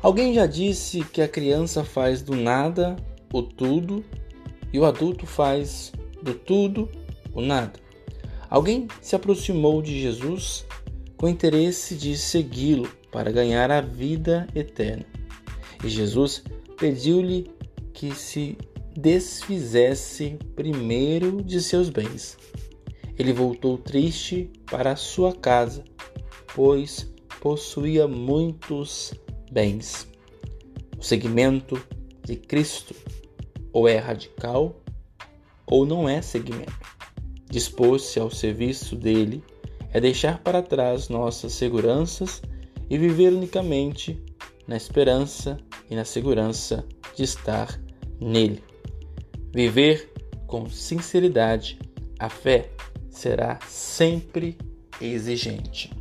Alguém já disse que a criança faz do nada o tudo e o adulto faz do tudo o nada. Alguém se aproximou de Jesus com interesse de segui-lo para ganhar a vida eterna. E Jesus pediu-lhe que se desfizesse primeiro de seus bens. Ele voltou triste para sua casa, pois possuía muitos bens. O segmento de Cristo ou é radical ou não é segmento. Dispor-se ao serviço dele é deixar para trás nossas seguranças e viver unicamente na esperança e na segurança de estar nele. Viver com sinceridade, a fé será sempre exigente.